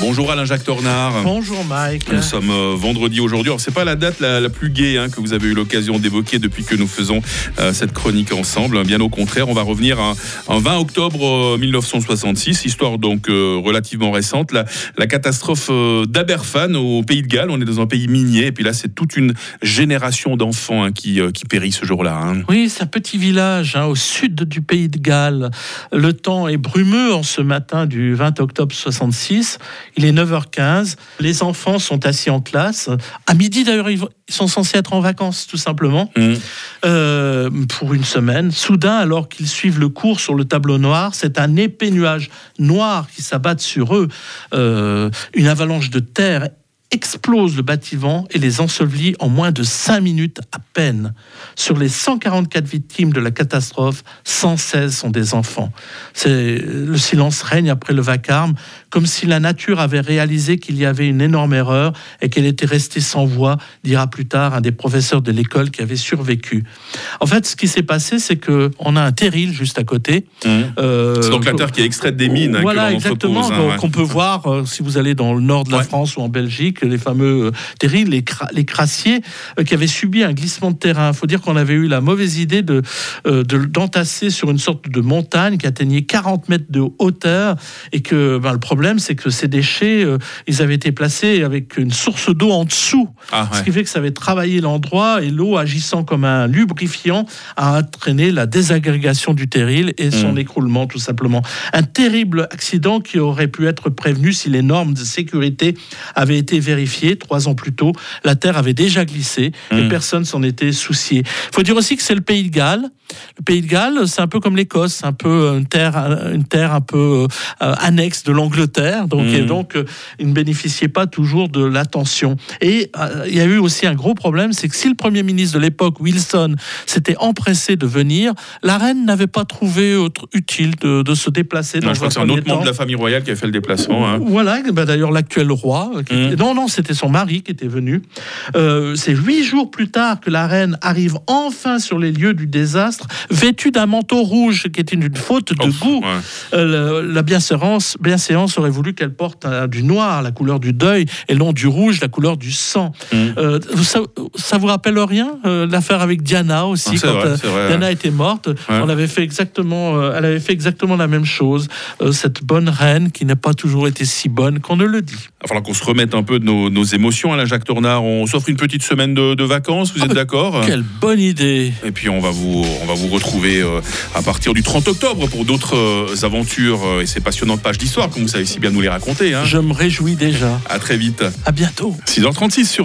Bonjour Alain-Jacques Tornard. Bonjour Mike. Nous sommes euh, vendredi aujourd'hui. Alors c'est pas la date la, la plus gaie hein, que vous avez eu l'occasion d'évoquer depuis que nous faisons euh, cette chronique ensemble. Bien au contraire, on va revenir à, en 20 octobre euh, 1966, histoire donc euh, relativement récente, la, la catastrophe euh, d'Aberfan au Pays de Galles. On est dans un pays minier et puis là c'est toute une génération d'enfants hein, qui, euh, qui périt ce jour-là. hein. Oui, c'est un petit village hein, au sud du pays de Galles. Le temps est brumeux en ce matin du 20 octobre 66. Il est 9h15. Les enfants sont assis en classe. À midi d'ailleurs, ils sont censés être en vacances tout simplement Mmh. euh, pour une semaine. Soudain, alors qu'ils suivent le cours sur le tableau noir, c'est un épais nuage noir qui s'abat sur eux. Euh, une avalanche de terre explose le bâtiment et les ensevelit en moins de 5 minutes à peine. Sur les 144 victimes de la catastrophe, 116 sont des enfants. Le silence règne après le vacarme, comme si la nature avait réalisé qu'il y avait une énorme erreur et qu'elle était restée sans voix, dira plus tard un des professeurs de l'école qui avait survécu. En fait, ce qui s'est passé, c'est que on a un terril juste à côté. Mmh. Euh, C'est donc la terre qui est extraite des mines. hein, voilà, que exactement. hein, ouais. Qu'on peut voir euh, si vous allez dans le nord de la Ouais. France ou en Belgique, les fameux euh, terrils, les, cra- les crassiers, euh, qui avaient subi un glissement de terrain. Il faut dire qu'on avait eu la mauvaise idée de euh, de- d'entasser sur une sorte de montagne qui atteignait 40 mètres de hauteur et que ben, le problème, c'est que ces déchets, euh, ils avaient été placés avec une source d'eau en dessous. Ah, ouais. Ce qui fait que ça avait travaillé l'endroit et l'eau agissant comme un lubrifiant a entraîné la désagrégation du terril et son Mm. écroulement tout simplement. Un terrible accident qui aurait pu être prévenu si les normes de sécurité avaient été vérifiées trois ans plus tôt. La terre avait déjà glissé et Mm. personne s'en était soucié. Il faut dire aussi que c'est le pays de Galles. Le pays de Galles, c'est un peu comme l'Écosse, c'est un peu une terre, une terre un peu euh, annexe de l'Angleterre, donc Mm. et donc euh, il ne bénéficiait pas toujours de l'attention. Et euh, il y a eu aussi un gros problème, c'est que si le Premier ministre de l'époque, Wilson, s'était empressé de venir, la reine n'avait pas trouvé autre utile de, de se déplacer. Non, dans je crois que c'est un autre membre de la famille royale qui a fait le déplacement. hein. Voilà, ben d'ailleurs l'actuel roi. euh, qui Mm. était- Non, non, c'était son mari qui était venu. Euh, c'est huit jours plus tard que la reine arrive enfin sur les lieux du désastre, vêtue d'un manteau rouge, qui était une faute de Ouf, goût. ouais. Euh, la bienséance, bienséance aurait voulu qu'elle porte euh, du noir, la couleur du deuil, et non du rouge, la couleur du sang. Mm. Euh, ça, ça vous rappelle rien l'affaire avec Diana aussi Ah, quand vrai, c'est vrai, Diana était morte, on avait fait exactement, elle avait fait exactement la même chose. Cette bonne reine qui n'a pas toujours été si bonne qu'on ne le dit. Il va falloir qu'on se remette un peu de nos, nos émotions, Alain Jacques Tornard. On s'offre une petite semaine de, de vacances, vous Ah, êtes d'accord? Quelle bonne idée Et puis on va vous, on va vous retrouver euh, à partir du 30 octobre pour d'autres euh, aventures euh, et ces passionnantes pages d'histoire, comme vous savez si bien nous les raconter. Hein. Je me réjouis déjà. À très vite. À bientôt. 6h36 sur